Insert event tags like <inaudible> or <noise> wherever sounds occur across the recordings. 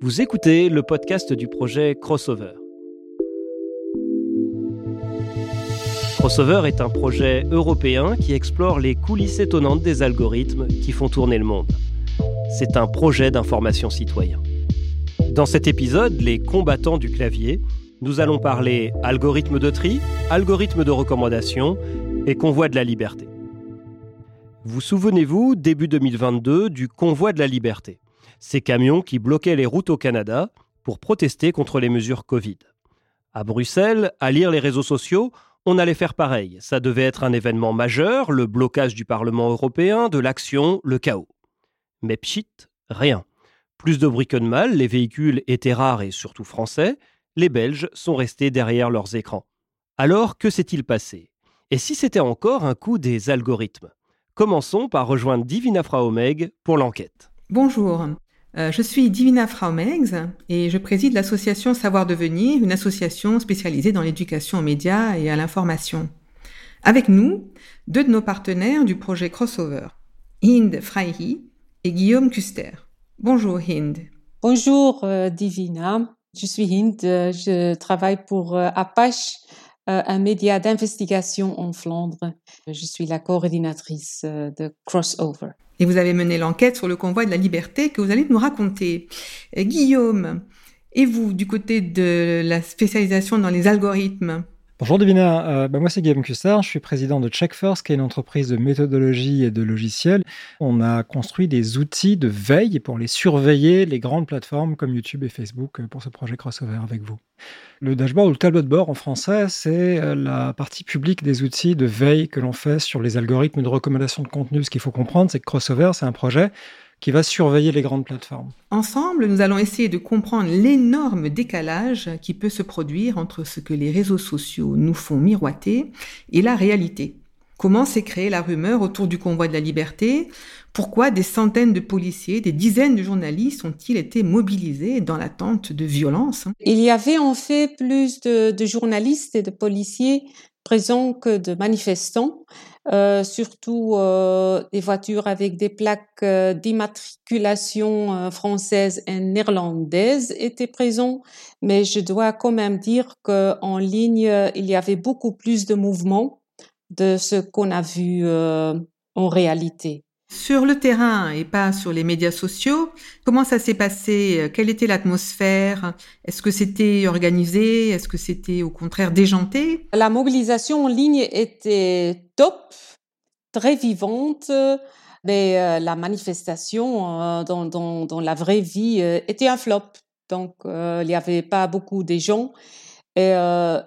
Vous écoutez le podcast du projet Crossover. Crossover est un projet européen qui explore les coulisses étonnantes des algorithmes qui font tourner le monde. C'est un projet d'information citoyen. Dans cet épisode, les combattants du clavier, nous allons parler algorithme de tri, algorithme de recommandation et convoi de la liberté. Vous souvenez-vous, début 2022, du convoi de la liberté ces camions qui bloquaient les routes au Canada pour protester contre les mesures Covid. À Bruxelles, à lire les réseaux sociaux, on allait faire pareil. Ça devait être un événement majeur, le blocage du Parlement européen, de l'action, le chaos. Mais pchit, rien. Plus de bruit que de mal, les véhicules étaient rares et surtout français, les Belges sont restés derrière leurs écrans. Alors, que s'est-il passé? Et si c'était encore un coup des algorithmes? Commençons par rejoindre Divina Fraumeg pour l'enquête. Bonjour, je suis Divina Fraumegs et je préside l'association Savoir Devenir, une association spécialisée dans l'éducation aux médias et à l'information. Avec nous, deux de nos partenaires du projet Crossover, Hind Freihi et Guillaume Custer. Bonjour Hind. Bonjour euh, Divina, je suis Hind, je travaille pour euh, Apache, un média d'investigation en Flandre. Je suis la coordinatrice de Crossover. Et vous avez mené l'enquête sur le convoi de la liberté que vous allez nous raconter. Euh, Guillaume, et vous, du côté de la spécialisation dans les algorithmes? Bonjour Divina, euh, bah, moi c'est Guillaume Cussard, je suis président de CheckFirst, qui est une entreprise de méthodologie et de logiciels. On a construit des outils de veille pour les surveiller, les grandes plateformes comme YouTube et Facebook euh, pour ce projet crossover avec vous. Le dashboard ou le tableau de bord en français, c'est euh, la partie publique des outils de veille que l'on fait sur les algorithmes de recommandation de contenu. Ce qu'il faut comprendre, c'est que Crossover, c'est un projet qui va surveiller les grandes plateformes. Ensemble, nous allons essayer de comprendre l'énorme décalage qui peut se produire entre ce que les réseaux sociaux nous font miroiter et la réalité. Comment s'est créée la rumeur autour du convoi de la liberté? Pourquoi des centaines de policiers, des dizaines de journalistes ont-ils été mobilisés dans l'attente de violence Il y avait en fait plus de, de journalistes et de policiers présents que de manifestants. Euh, surtout euh, des voitures avec des plaques euh, d'immatriculation euh, françaises et néerlandaises étaient présents, mais je dois quand même dire qu'en ligne, il y avait beaucoup plus de mouvements de ce qu'on a vu en réalité. Sur le terrain et pas sur les médias sociaux, comment ça s'est passé? Quelle était l'atmosphère? Est-ce que c'était organisé? Est-ce que c'était au contraire déjanté? La mobilisation en ligne était top, très vivante, mais euh, la manifestation euh, dans, la vraie vie euh, était un flop. Donc, il n'y avait pas beaucoup de gens. Et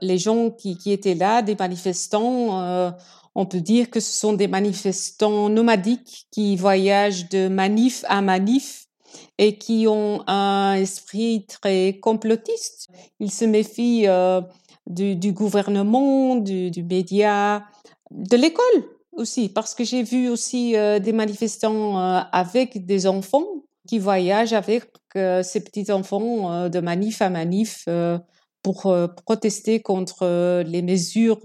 les gens qui, étaient là, des manifestants, on peut dire que ce sont des manifestants nomadiques qui voyagent de manif à manif et qui ont un esprit très complotiste. Ils se méfient euh, du, gouvernement, du, du média, de l'école aussi, parce que j'ai vu aussi euh, des manifestants euh, avec des enfants qui voyagent avec ces petits-enfants de manif à manif pour protester contre les mesures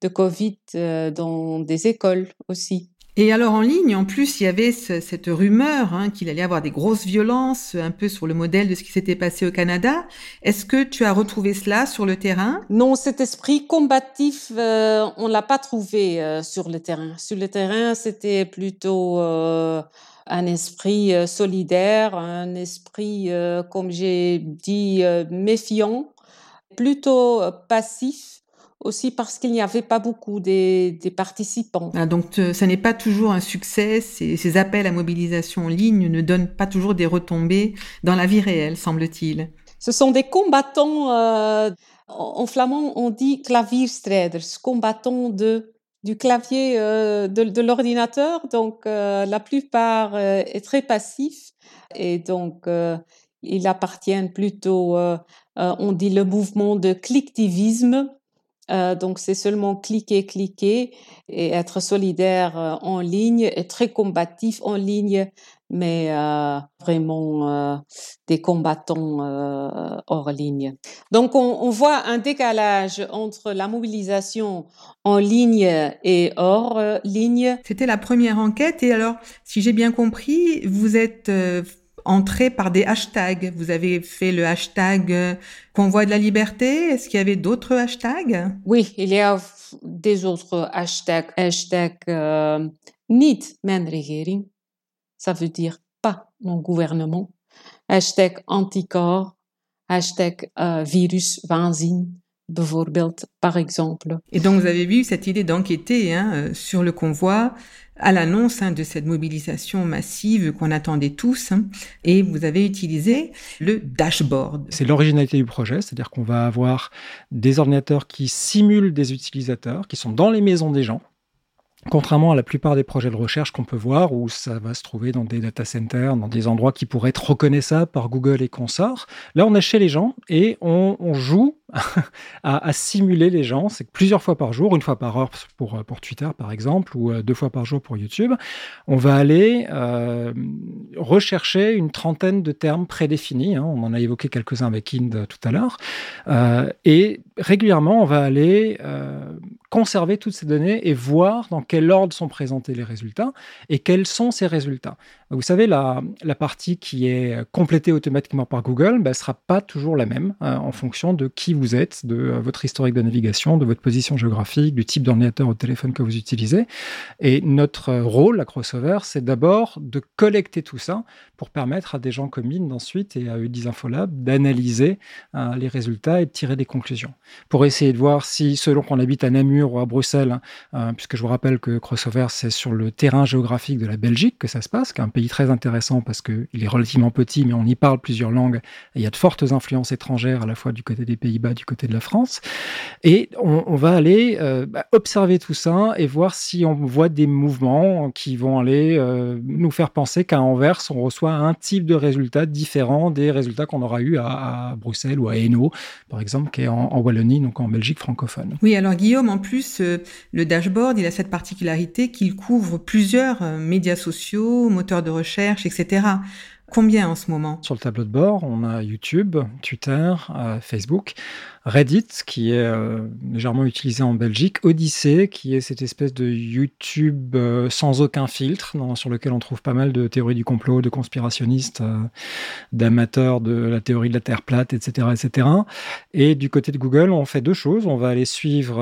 de Covid euh, dans des écoles aussi. Et alors en ligne, en plus, il y avait cette rumeur hein, qu'il allait y avoir des grosses violences, un peu sur le modèle de ce qui s'était passé au Canada. Est-ce que tu as retrouvé cela sur le terrain? Non, cet esprit combatif, euh, on l'a pas trouvé euh, sur le terrain. Sur le terrain, c'était plutôt un esprit solidaire, un esprit, comme j'ai dit, méfiant, plutôt passif aussi parce qu'il n'y avait pas beaucoup des, des participants. Ah, donc ce n'est pas toujours un succès, ces, ces, appels à mobilisation en ligne ne donnent pas toujours des retombées dans la vie réelle, semble-t-il. Ce sont des combattants, euh, en flamand on dit klavierstrijders, combattants de, du clavier euh, de, de l'ordinateur, donc euh, la plupart euh, est très passif et donc euh, ils appartiennent plutôt, euh, on dit le mouvement de clicktivisme, euh, donc c'est seulement cliquer, cliquer et être solidaire euh, en ligne et très combatif en ligne, mais euh, vraiment des combattants hors ligne. Donc on, on, voit un décalage entre la mobilisation en ligne et hors ligne. C'était la première enquête et alors, si j'ai bien compris, vous êtes entrer par des hashtags. Vous avez fait le hashtag euh, Convoi de la liberté. Est-ce qu'il y avait d'autres hashtags? Oui, il y a des autres hashtags. Hashtag euh, niet regering. Ça veut dire pas mon gouvernement. Hashtag anticorps. Hashtag euh, virus waanzin bijvoorbeeld, par exemple. Et donc, vous avez vu cette idée d'enquêter hein, euh, sur le convoi à l'annonce hein, de cette mobilisation massive qu'on attendait tous, hein, et vous avez utilisé le dashboard. C'est l'originalité du projet, c'est-à-dire qu'on va avoir des ordinateurs qui simulent des utilisateurs, qui sont dans les maisons des gens, Contrairement à la plupart des projets de recherche qu'on peut voir, où ça va se trouver dans des data centers, dans des endroits qui pourraient être reconnaissables par Google et consorts, là on est chez les gens et on, joue <laughs> à, simuler les gens. C'est plusieurs fois par jour, une fois par heure pour, pour Twitter par exemple, ou euh, deux fois par jour pour YouTube. On va aller euh, rechercher une trentaine de termes prédéfinis. Hein. on en a évoqué quelques-uns avec Ind tout à l'heure. Euh, et régulièrement, on va aller conserver toutes ces données et voir dans quel ordre sont présentés les résultats et quels sont ces résultats. Vous savez, la, partie qui est complétée automatiquement par Google ne bah, sera pas toujours la même en fonction de qui vous êtes, de euh, votre historique de navigation, de votre position géographique, du type d'ordinateur ou de téléphone que vous utilisez. Et notre rôle à Crossover, c'est d'abord de collecter tout ça pour permettre à des gens comme IND ensuite et à Udis Infolab d'analyser euh, les résultats et de tirer des conclusions. Pour essayer de voir si, selon qu'on habite à Namur ou à Bruxelles, euh, puisque je vous rappelle que Crossover, c'est sur le terrain géographique de la Belgique que ça se passe, qui est un pays très intéressant parce qu'il est relativement petit, mais on y parle plusieurs langues. il y a de fortes influences étrangères à la fois du côté des Pays-Bas, du côté de la France. Et on, va aller euh, bah, observer tout ça et voir si on voit des mouvements qui vont aller euh, nous faire penser qu'à Anvers, on reçoit un type de résultat différent des résultats qu'on aura eu à, Bruxelles ou à Hainaut, par exemple, qui est en, Wallonie, donc en Belgique francophone. Oui, alors Guillaume, en plus, euh, le dashboard, il a cette particularité qu'il couvre plusieurs médias sociaux, moteurs de recherche, etc. Combien en ce moment? Sur le tableau de bord, on a YouTube, Twitter, euh, Facebook, Reddit, qui est euh, légèrement utilisé en Belgique, Odyssey, qui est cette espèce de YouTube euh, sans aucun filtre, sur lequel on trouve pas mal de théories du complot, de conspirationnistes, d'amateurs de la théorie de la Terre plate, etc., etc. Et du côté de Google, on fait deux choses. On va aller suivre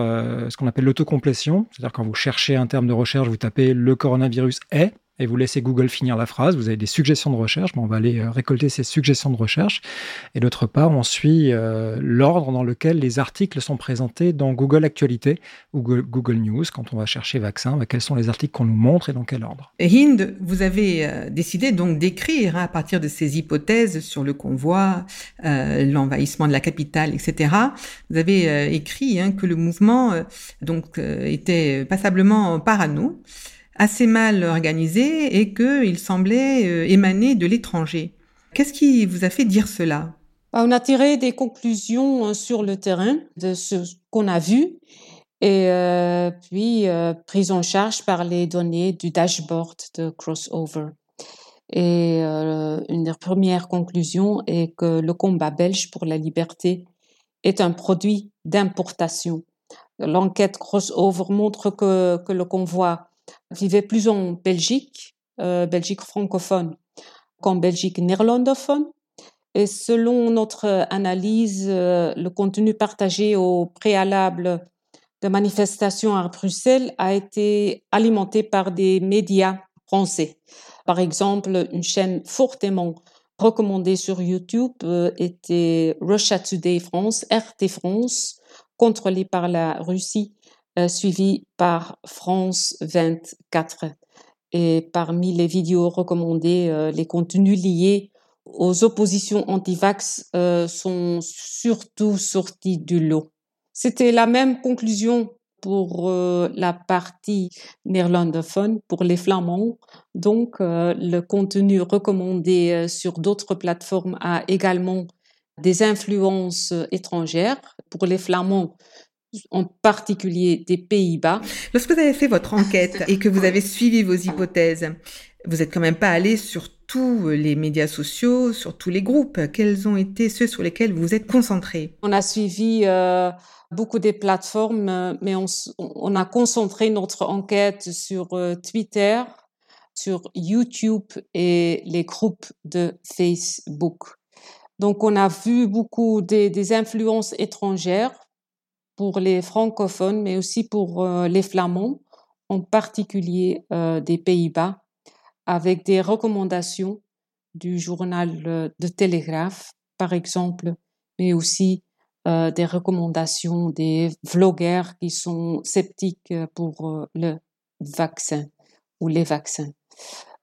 ce qu'on appelle l'autocomplétion, c'est-à-dire quand vous cherchez un terme de recherche, vous tapez le coronavirus est et vous laissez Google finir la phrase. Vous avez des suggestions de recherche, mais on va aller euh, récolter ces suggestions de recherche. Et d'autre part, on suit euh, l'ordre dans lequel les articles sont présentés dans Google Actualité ou Google News. Quand on va chercher vaccin, bah, quels sont les articles qu'on nous montre et dans quel ordre? Hind, vous avez euh, décidé donc d'écrire hein, à partir de ces hypothèses sur le convoi, l'envahissement de la capitale, etc. Vous avez écrit hein, que le mouvement donc était passablement parano assez mal organisé et qu'il semblait euh, émaner de l'étranger. Qu'est-ce qui vous a fait dire cela? Bah, On a tiré des conclusions euh, sur le terrain de ce qu'on a vu et euh, puis prise en charge par les données du dashboard de Crossover. Et une des premières conclusions est que le combat belge pour la liberté est un produit d'importation. L'enquête Crossover montre que, que le convoi vivait plus en Belgique, euh, Belgique francophone, qu'en Belgique néerlandophone. Et selon notre analyse, euh, le contenu partagé au préalable de manifestations à Bruxelles a été alimenté par des médias français. Par exemple, une chaîne fortement recommandée sur YouTube euh, était Russia Today France, RT France, contrôlée par la Russie suivi par France 24. Et parmi les vidéos recommandées, euh, les contenus liés aux oppositions anti-vax euh, sont surtout sortis du lot. C'était la même conclusion pour la partie néerlandophone, pour les flamands. Donc, le contenu recommandé sur d'autres plateformes a également des influences étrangères. Pour les flamands, en particulier des Pays-Bas. Lorsque vous avez fait votre enquête et que vous avez suivi vos hypothèses, vous n'êtes quand même pas allé sur tous les médias sociaux, sur tous les groupes. Quels ont été ceux sur lesquels vous vous êtes concentré On a suivi euh, beaucoup des plateformes, mais on, a concentré notre enquête sur euh, Twitter, sur YouTube et les groupes de Facebook. Donc, on a vu beaucoup des, influences étrangères pour les francophones, mais aussi pour euh, les flamands, en particulier euh, des Pays-Bas, avec des recommandations du journal euh, de Télégraphe, par exemple, mais aussi des recommandations des vlogueurs qui sont sceptiques pour le vaccin ou les vaccins.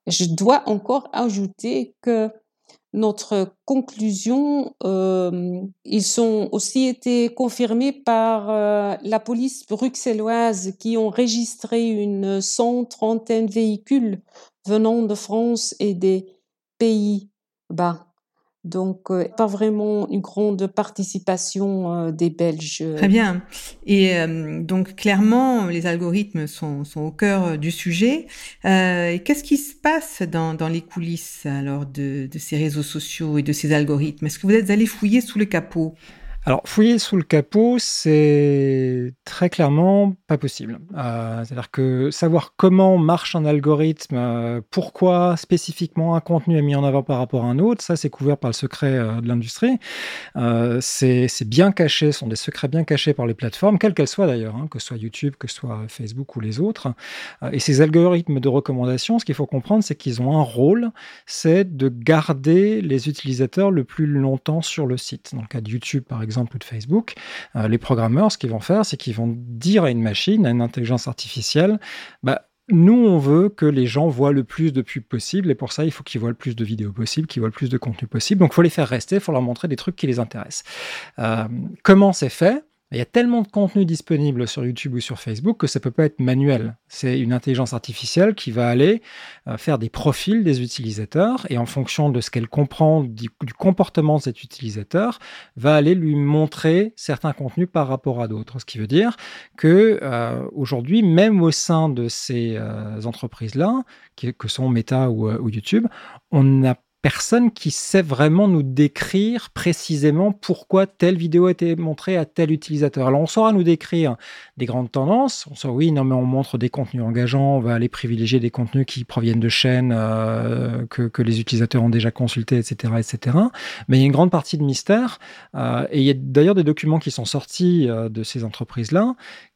Je dois encore ajouter que notre conclusion, euh, ils ont aussi été confirmés par euh, la police bruxelloise qui ont enregistré une cent trentaine véhicules venant de France et des Pays-Bas. Donc, euh, pas vraiment une grande participation euh, des Belges. Très bien. Et euh, donc, clairement, les algorithmes sont, sont au cœur du sujet. Qu'est-ce qui se passe dans, dans les coulisses alors de, de, ces réseaux sociaux et de ces algorithmes? Est-ce que vous êtes allé fouiller sous le capot? Alors, fouiller sous le capot, c'est très clairement pas possible. Euh, c'est-à-dire que savoir comment marche un algorithme, euh, pourquoi spécifiquement un contenu est mis en avant par rapport à un autre, ça c'est couvert par le secret euh, de l'industrie. c'est bien caché, ce sont des secrets bien cachés par les plateformes, quelles qu'elles soient d'ailleurs, hein, que ce soit YouTube, que ce soit Facebook ou les autres. et ces algorithmes de recommandation, ce qu'il faut comprendre, c'est qu'ils ont un rôle, c'est de garder les utilisateurs le plus longtemps sur le site. Dans le cas de YouTube, par exemple, exemple, de Facebook, euh, les programmeurs, ce qu'ils vont faire, c'est qu'ils vont dire à une machine, à une intelligence artificielle, bah, nous, on veut que les gens voient le plus de pubs possible, et pour ça, il faut qu'ils voient le plus de vidéos possible, qu'ils voient le plus de contenu possible. Donc, il faut les faire rester, il faut leur montrer des trucs qui les intéressent. Euh, comment c'est fait? Il y a tellement de contenu disponible sur YouTube ou sur Facebook que ça peut pas être manuel. C'est une intelligence artificielle qui va aller euh, faire des profils des utilisateurs et en fonction de ce qu'elle comprend du, comportement de cet utilisateur, va aller lui montrer certains contenus par rapport à d'autres. Ce qui veut dire que euh, aujourd'hui, même au sein de ces euh, entreprises-là, que sont Meta ou, ou YouTube, on n'a personne qui sait vraiment nous décrire précisément pourquoi telle vidéo a été montrée à tel utilisateur. Alors on saura nous décrire des grandes tendances, on saura oui, non mais on montre des contenus engageants, on va aller privilégier des contenus qui proviennent de chaînes euh, que, les utilisateurs ont déjà consultés, etc., etc. Mais il y a une grande partie de mystère, euh, et il y a d'ailleurs des documents qui sont sortis euh, de ces entreprises-là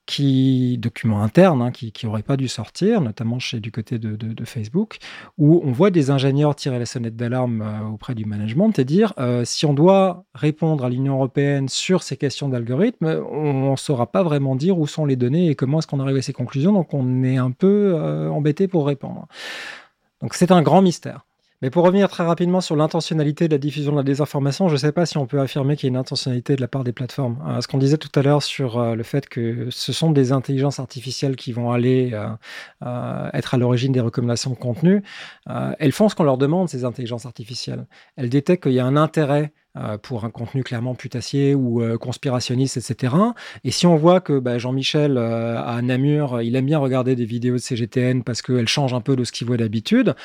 qui, documents internes hein, qui n'auraient pas dû sortir, notamment chez, du côté de, Facebook, où on voit des ingénieurs tirer la sonnette d'alarme euh, auprès du management et dire euh, si on doit répondre à l'Union européenne sur ces questions d'algorithme, on ne saura pas vraiment dire où sont les données et comment est-ce qu'on arrive à ces conclusions, donc on est un peu euh, embêté pour répondre. Donc c'est un grand mystère. Mais pour revenir très rapidement sur l'intentionnalité de la diffusion de la désinformation, je ne sais pas si on peut affirmer qu'il y a une intentionnalité de la part des plateformes. Euh, ce qu'on disait tout à l'heure sur euh, le fait que ce sont des intelligences artificielles qui vont aller euh, être à l'origine des recommandations de contenu, elles font ce qu'on leur demande, ces intelligences artificielles. Elles détectent qu'il y a un intérêt pour un contenu clairement putassier ou conspirationniste, etc. Et si on voit que bah, Jean-Michel à Namur, il aime bien regarder des vidéos de CGTN parce qu'elles changent un peu de ce qu'il voit d'habitude,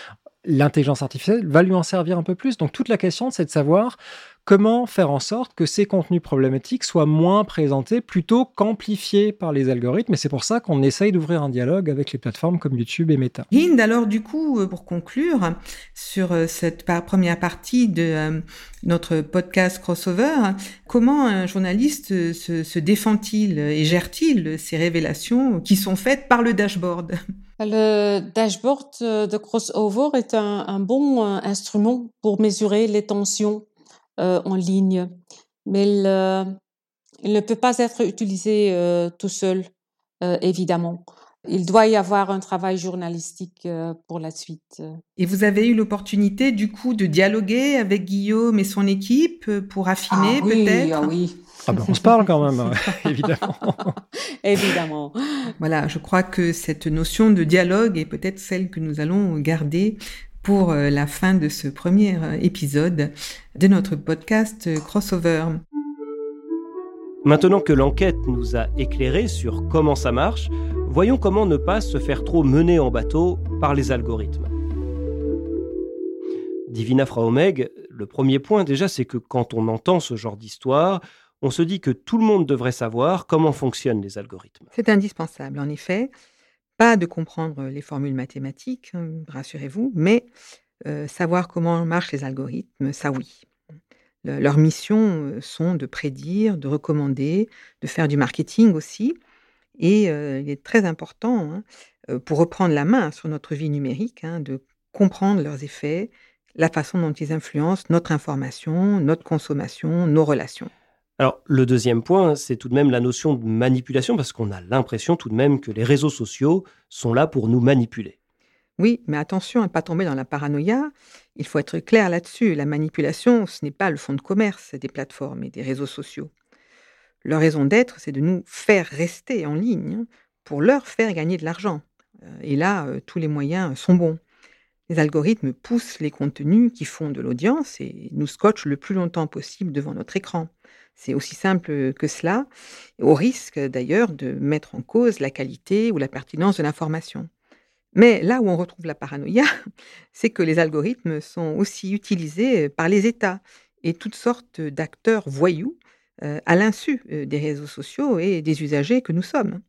l'intelligence artificielle va lui en servir un peu plus. Donc toute la question, c'est de savoir comment faire en sorte que ces contenus problématiques soient moins présentés plutôt qu'amplifiés par les algorithmes. Et c'est pour ça qu'on essaye d'ouvrir un dialogue avec les plateformes comme YouTube et Meta. Hind, alors du coup, euh, pour conclure sur euh, cette première partie de euh, notre podcast crossover, comment un journaliste se, défend-il et gère-t-il ces révélations qui sont faites par le dashboard? Le dashboard de crossover est un bon instrument pour mesurer les tensions euh, en ligne, mais il, ne peut pas être utilisé euh, tout seul, euh, évidemment. Il doit y avoir un travail journalistique pour la suite. Et vous avez eu l'opportunité, du coup, de dialoguer avec Guillaume et son équipe pour affiner ah peut-être Ah oui, ah ben on se parle quand même, <laughs> évidemment. <laughs> évidemment. Voilà, je crois que cette notion de dialogue est peut-être celle que nous allons garder pour euh, la fin de ce premier euh, épisode de notre podcast euh, Crossover. Maintenant que l'enquête nous a éclairé sur comment ça marche, voyons comment ne pas se faire trop mener en bateau par les algorithmes. Divina Fraomeg, le premier point déjà, c'est que quand on entend ce genre d'histoire, on se dit que tout le monde devrait savoir comment fonctionnent les algorithmes. C'est indispensable, en effet Pas de comprendre les formules mathématiques, hein, rassurez-vous, mais savoir comment marchent les algorithmes, ça oui. Leurs missions sont de prédire, de recommander, de faire du marketing aussi. Et il est très important, hein, pour reprendre la main sur notre vie numérique, hein, de comprendre leurs effets, la façon dont ils influencent notre information, notre consommation, nos relations. Alors, le deuxième point, c'est tout de même la notion de manipulation, parce qu'on a l'impression tout de même que les réseaux sociaux sont là pour nous manipuler. Oui, mais attention à ne pas tomber dans la paranoïa. Il faut être clair là-dessus. La manipulation, ce n'est pas le fond de commerce des plateformes et des réseaux sociaux. Leur raison d'être, c'est de nous faire rester en ligne pour leur faire gagner de l'argent. Euh, et là, euh, tous les moyens sont bons. Les algorithmes poussent les contenus qui font de l'audience et nous scotchent le plus longtemps possible devant notre écran. C'est aussi simple que cela, au risque d'ailleurs de mettre en cause la qualité ou la pertinence de l'information. Mais là où on retrouve la paranoïa, <laughs> c'est que les algorithmes sont aussi utilisés par les États et toutes sortes d'acteurs voyous à l'insu des réseaux sociaux et des usagers que nous sommes.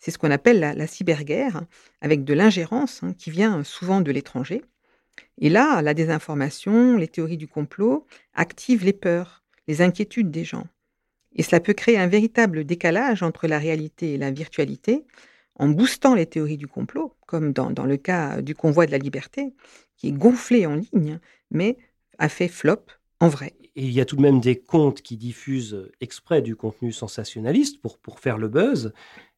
C'est ce qu'on appelle la, cyberguerre, avec de l'ingérence hein, qui vient souvent de l'étranger. Et là, la désinformation, les théories du complot activent les peurs, les inquiétudes des gens. Et cela peut créer un véritable décalage entre la réalité et la virtualité, en boostant les théories du complot, comme dans, dans le cas du convoi de la liberté, qui est gonflé en ligne, mais a fait flop en vrai. Et il y a tout de même des comptes qui diffusent exprès du contenu sensationnaliste pour, pour faire le buzz.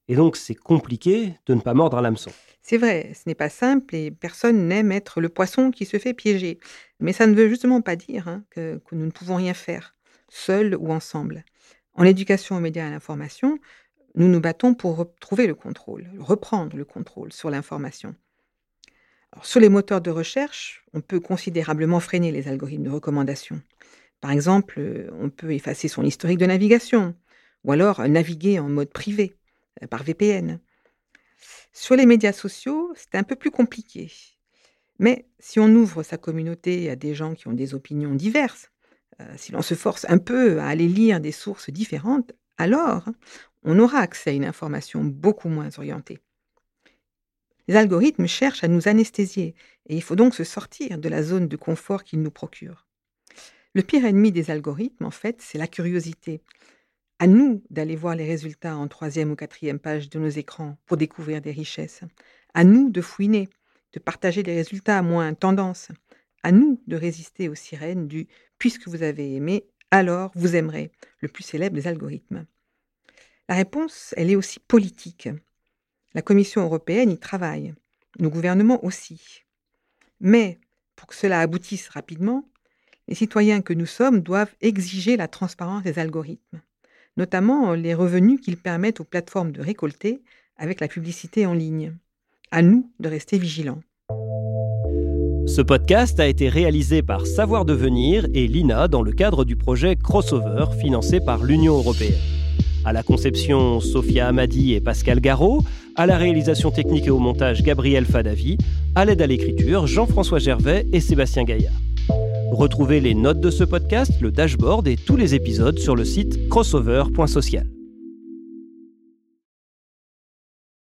Et donc, c'est compliqué de ne pas mordre à l'hameçon. C'est vrai, ce n'est pas simple et personne n'aime être le poisson qui se fait piéger. Mais ça ne veut justement pas dire hein, que, que, nous ne pouvons rien faire, seuls ou ensemble. En éducation aux médias et à l'information, nous nous battons pour retrouver le contrôle, reprendre le contrôle sur l'information. sur les moteurs de recherche, on peut considérablement freiner les algorithmes de recommandation. Par exemple, on peut effacer son historique de navigation, ou alors naviguer en mode privé, euh, par VPN. Sur les médias sociaux, c'est un peu plus compliqué. Mais si on ouvre sa communauté à des gens qui ont des opinions diverses, euh, si l'on se force un peu à aller lire des sources différentes, alors on aura accès à une information beaucoup moins orientée. Les algorithmes cherchent à nous anesthésier et il faut donc se sortir de la zone de confort qu'ils nous procurent. Le pire ennemi des algorithmes, en fait, c'est la curiosité. À nous d'aller voir les résultats en troisième ou quatrième page de nos écrans pour découvrir des richesses. À nous de fouiner, de partager des résultats moins tendance. À nous de résister aux sirènes du puisque vous avez aimé, alors vous aimerez, le plus célèbre des algorithmes. La réponse, elle est aussi politique. La Commission européenne y travaille, nos gouvernements aussi. Mais, pour que cela aboutisse rapidement, les citoyens que nous sommes doivent exiger la transparence des algorithmes notamment les revenus qu'ils permettent aux plateformes de récolter avec la publicité en ligne. À nous de rester vigilants. Ce podcast a été réalisé par Savoir Devenir et l'INA dans le cadre du projet Crossover financé par l'Union européenne. À la conception, Sophia Amadi et Pascal Garot, à la réalisation technique et au montage, Gabriel Fadavi, à l'aide à l'écriture, Jean-François Gervais et Sébastien Gaillard. Retrouvez les notes de ce podcast, le dashboard et tous les épisodes sur le site crossover.social.